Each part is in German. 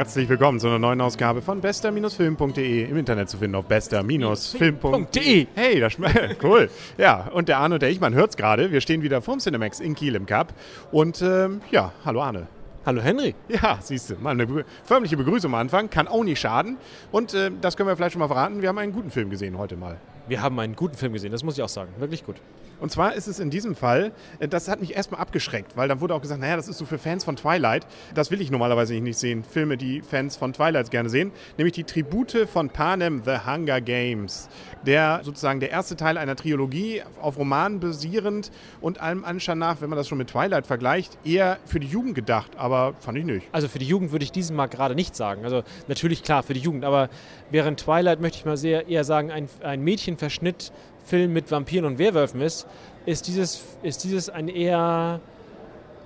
Herzlich willkommen zu einer neuen Ausgabe von bester-film.de im Internet zu finden auf bester-film.de. Hey, das schmeckt cool. Ja, und der Arne und der ich, man hört es gerade. Wir stehen wieder vorm Cinemax in Kiel im Cup. Und ähm, ja, hallo Arne. Hallo Henry. Ja, siehst du, mal eine be förmliche Begrüßung am Anfang, kann auch nicht schaden. Und äh, das können wir vielleicht schon mal verraten, wir haben einen guten Film gesehen heute mal. Wir haben einen guten Film gesehen, das muss ich auch sagen. Wirklich gut. Und zwar ist es in diesem Fall, äh, das hat mich erstmal abgeschreckt, weil dann wurde auch gesagt, naja, das ist so für Fans von Twilight. Das will ich normalerweise nicht sehen. Filme, die Fans von Twilight gerne sehen. Nämlich die Tribute von Panem, The Hunger Games. Der sozusagen der erste Teil einer Trilogie, auf Romanen basierend und allem Anschein nach, wenn man das schon mit Twilight vergleicht, eher für die Jugend gedacht, aber fand ich nicht. Also für die Jugend würde ich diesen Mal gerade nicht sagen. Also natürlich klar für die Jugend, aber während Twilight möchte ich mal sehr eher sagen, ein, ein Mädchenverschnitt Film mit Vampiren und Werwölfen ist, ist dieses, ist dieses ein eher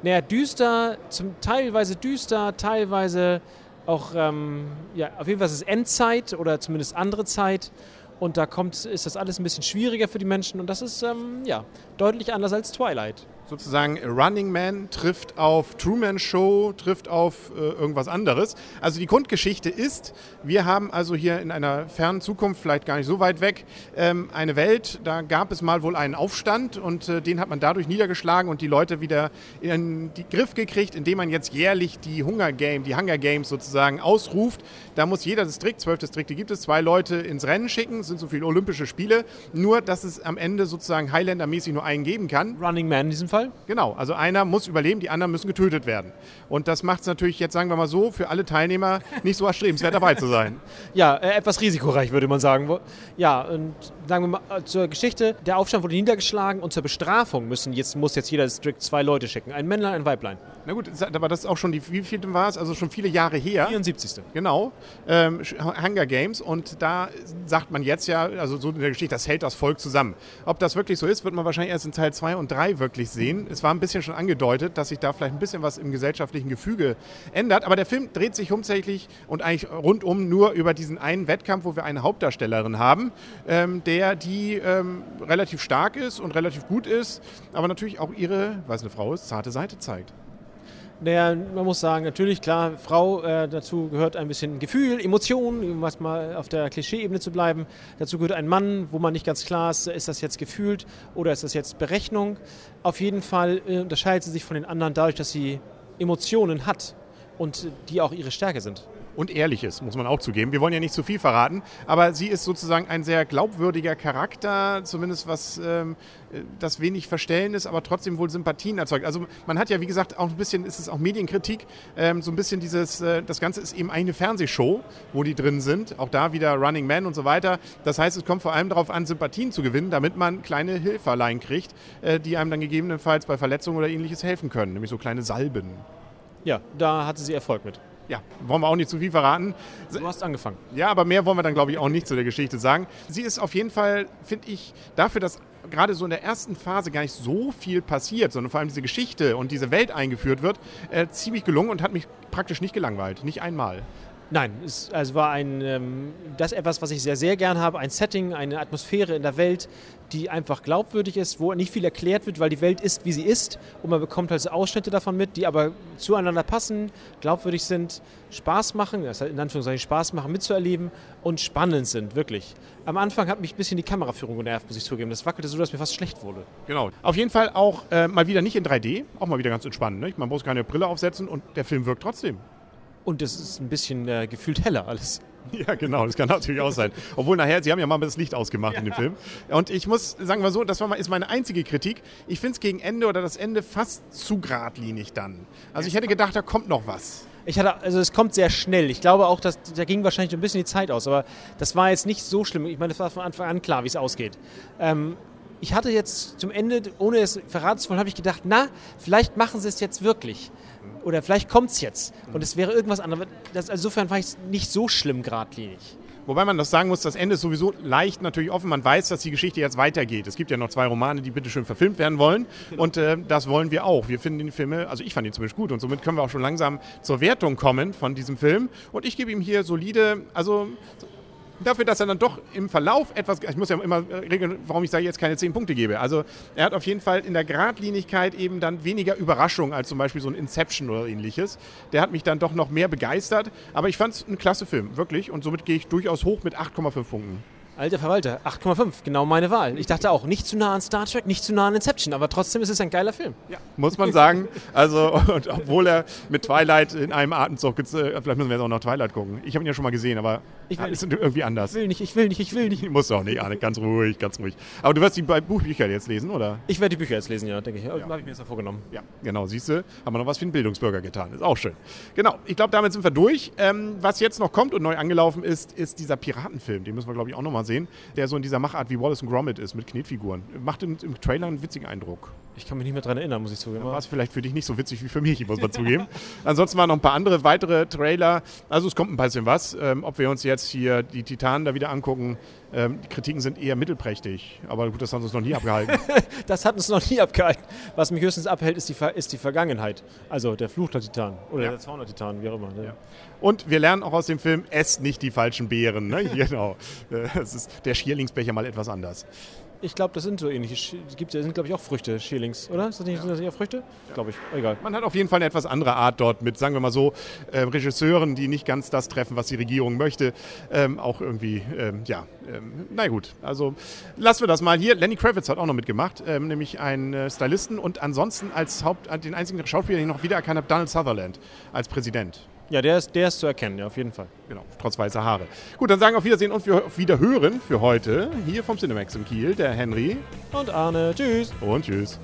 naja, düster, zum, teilweise düster, teilweise auch, ähm, ja, auf jeden Fall ist es Endzeit oder zumindest andere Zeit. Und da kommt, ist das alles ein bisschen schwieriger für die Menschen und das ist ähm, ja, deutlich anders als Twilight sozusagen Running Man trifft auf Truman Show, trifft auf äh, irgendwas anderes. Also die Grundgeschichte ist, wir haben also hier in einer fernen Zukunft, vielleicht gar nicht so weit weg, ähm, eine Welt, da gab es mal wohl einen Aufstand und äh, den hat man dadurch niedergeschlagen und die Leute wieder in den Griff gekriegt, indem man jetzt jährlich die Hunger Game, die Hunger Games sozusagen ausruft. Da muss jeder Distrikt, zwölf Distrikte gibt es, zwei Leute ins Rennen schicken, das sind so viele Olympische Spiele, nur dass es am Ende sozusagen Highlander-mäßig nur einen geben kann. Running Man in diesem Fall? Genau, also einer muss überleben, die anderen müssen getötet werden. Und das macht es natürlich jetzt, sagen wir mal so, für alle Teilnehmer nicht so erstrebenswert dabei zu sein. Ja, äh, etwas risikoreich, würde man sagen. Ja, und sagen wir mal äh, zur Geschichte, der Aufstand wurde niedergeschlagen und zur Bestrafung müssen jetzt, muss jetzt jeder Distrikt zwei Leute schicken. Ein Männlein, ein Weiblein. Na gut, aber das ist auch schon die, wie viel war es? Also schon viele Jahre her. 74. Genau. Ähm, Hunger Games. Und da sagt man jetzt ja, also so in der Geschichte, das hält das Volk zusammen. Ob das wirklich so ist, wird man wahrscheinlich erst in Teil 2 und 3 wirklich sehen. Es war ein bisschen schon angedeutet, dass sich da vielleicht ein bisschen was im gesellschaftlichen Gefüge ändert. Aber der Film dreht sich hauptsächlich und eigentlich rundum nur über diesen einen Wettkampf, wo wir eine Hauptdarstellerin haben, ähm, der die ähm, relativ stark ist und relativ gut ist, aber natürlich auch ihre, weil es eine Frau ist, zarte Seite zeigt. Naja, man muss sagen, natürlich, klar, Frau, äh, dazu gehört ein bisschen Gefühl, Emotionen, um was mal auf der Klischee-Ebene zu bleiben. Dazu gehört ein Mann, wo man nicht ganz klar ist, ist das jetzt gefühlt oder ist das jetzt Berechnung. Auf jeden Fall äh, unterscheidet sie sich von den anderen dadurch, dass sie Emotionen hat und die auch ihre Stärke sind und ehrlich ist, muss man auch zugeben. Wir wollen ja nicht zu viel verraten, aber sie ist sozusagen ein sehr glaubwürdiger Charakter, zumindest was ähm, das wenig Verstellen ist, aber trotzdem wohl Sympathien erzeugt. Also man hat ja, wie gesagt, auch ein bisschen, ist es auch Medienkritik, ähm, so ein bisschen dieses, äh, das Ganze ist eben eine Fernsehshow, wo die drin sind, auch da wieder Running Man und so weiter. Das heißt, es kommt vor allem darauf an, Sympathien zu gewinnen, damit man kleine Hilferlein kriegt, äh, die einem dann gegebenenfalls bei Verletzungen oder ähnliches helfen können, nämlich so kleine Salben. Ja, da hatte sie Erfolg mit. Ja, wollen wir auch nicht zu viel verraten. Du hast angefangen. Ja, aber mehr wollen wir dann, glaube ich, auch nicht zu der Geschichte sagen. Sie ist auf jeden Fall, finde ich, dafür, dass gerade so in der ersten Phase gar nicht so viel passiert, sondern vor allem diese Geschichte und diese Welt eingeführt wird, äh, ziemlich gelungen und hat mich praktisch nicht gelangweilt. Nicht einmal. Nein, es also war ein, ähm, das etwas, was ich sehr, sehr gern habe, ein Setting, eine Atmosphäre in der Welt, die einfach glaubwürdig ist, wo nicht viel erklärt wird, weil die Welt ist, wie sie ist und man bekommt halt so Ausschnitte davon mit, die aber zueinander passen, glaubwürdig sind, Spaß machen, das heißt in Anführungszeichen Spaß machen mitzuerleben und spannend sind, wirklich. Am Anfang hat mich ein bisschen die Kameraführung genervt, muss ich zugeben. Das wackelte so, dass mir fast schlecht wurde. Genau. Auf jeden Fall auch äh, mal wieder nicht in 3D, auch mal wieder ganz entspannt. Ne? Man muss keine Brille aufsetzen und der Film wirkt trotzdem. Und es ist ein bisschen äh, gefühlt heller alles. Ja, genau, das kann natürlich auch sein. Obwohl nachher, sie haben ja mal das Licht ausgemacht ja. in dem Film. Und ich muss, sagen wir so, das war mal, ist meine einzige Kritik. Ich finde es gegen Ende oder das Ende fast zu geradlinig dann. Also ich hätte gedacht, da kommt noch was. Ich hatte, also es kommt sehr schnell. Ich glaube auch, dass da ging wahrscheinlich ein bisschen die Zeit aus, aber das war jetzt nicht so schlimm. Ich meine, es war von Anfang an klar, wie es ausgeht. Ähm, ich hatte jetzt zum Ende, ohne es verraten zu wollen, habe ich gedacht, na, vielleicht machen sie es jetzt wirklich. Oder vielleicht kommt es jetzt. Und es wäre irgendwas anderes. Das, insofern fand ich es nicht so schlimm geradlinig. Wobei man das sagen muss, das Ende ist sowieso leicht natürlich offen. Man weiß, dass die Geschichte jetzt weitergeht. Es gibt ja noch zwei Romane, die bitteschön verfilmt werden wollen. Und äh, das wollen wir auch. Wir finden die Filme, also ich fand ihn zumindest gut. Und somit können wir auch schon langsam zur Wertung kommen von diesem Film. Und ich gebe ihm hier solide, also dafür, dass er dann doch im Verlauf etwas, ich muss ja immer regeln, warum ich sage, jetzt keine zehn Punkte gebe. Also er hat auf jeden Fall in der Geradlinigkeit eben dann weniger Überraschung als zum Beispiel so ein Inception oder ähnliches. Der hat mich dann doch noch mehr begeistert. Aber ich fand es ein klasse Film, wirklich. Und somit gehe ich durchaus hoch mit 8,5 Punkten. Alter Verwalter, 8,5, genau meine Wahl. Ich dachte auch, nicht zu nah an Star Trek, nicht zu nah an Inception, aber trotzdem ist es ein geiler Film. Ja, muss man sagen. Also, und obwohl er mit Twilight in einem Atemzug, äh, vielleicht müssen wir jetzt auch noch Twilight gucken. Ich habe ihn ja schon mal gesehen, aber ich will ist irgendwie anders. Ich will nicht, ich will nicht, ich will nicht. Muss auch nicht, Arne, ganz ruhig, ganz ruhig. Aber du wirst die Buchbücher jetzt lesen, oder? Ich werde die Bücher jetzt lesen, ja, denke ich. Ja. Habe ich mir jetzt ja vorgenommen. Ja, genau, siehst du, haben wir noch was für einen Bildungsbürger getan. Ist auch schön. Genau, ich glaube, damit sind wir durch. Ähm, was jetzt noch kommt und neu angelaufen ist, ist dieser Piratenfilm. Den müssen wir, glaube ich, auch noch mal sehen. Der so in dieser Machart wie Wallace und Gromit ist, mit Knetfiguren. Macht im, im Trailer einen witzigen Eindruck. Ich kann mich nicht mehr daran erinnern, muss ich zugeben. War es vielleicht für dich nicht so witzig wie für mich, muss man zugeben. Ansonsten waren noch ein paar andere weitere Trailer. Also es kommt ein bisschen was. Ähm, ob wir uns jetzt hier die Titanen da wieder angucken, ähm, die Kritiken sind eher mittelprächtig. Aber gut, das hat uns noch nie abgehalten. das hat uns noch nie abgehalten. Was mich höchstens abhält, ist die, ist die Vergangenheit. Also der Fluch der Titan oder ja. der Zaun der Titan, wie auch immer. Ne? Ja. Und wir lernen auch aus dem Film, esst nicht die falschen Beeren. Ne? genau. Das ist der Schierlingsbecher mal etwas anders. Ich glaube, das sind so ähnliche. Gibt, sind, glaube ich, auch Früchte, Schälings, oder? Ist das nicht, ja. Sind das nicht auch Früchte? Ja. Glaube ich. Egal. Man hat auf jeden Fall eine etwas andere Art dort mit, sagen wir mal so, äh, Regisseuren, die nicht ganz das treffen, was die Regierung möchte. Ähm, auch irgendwie, ähm, ja, ähm, na gut. Also lassen wir das mal hier. Lenny Kravitz hat auch noch mitgemacht, ähm, nämlich ein äh, Stylisten und ansonsten als Haupt, den einzigen Schauspieler, den ich noch wiedererkannt habe, Donald Sutherland als Präsident. Ja, der ist, der ist zu erkennen, ja, auf jeden Fall. Genau, trotz weißer Haare. Gut, dann sagen wir auf Wiedersehen und wir auf Wiederhören für heute. Hier vom Cinemax im Kiel, der Henry. Und Arne. Tschüss. Und tschüss.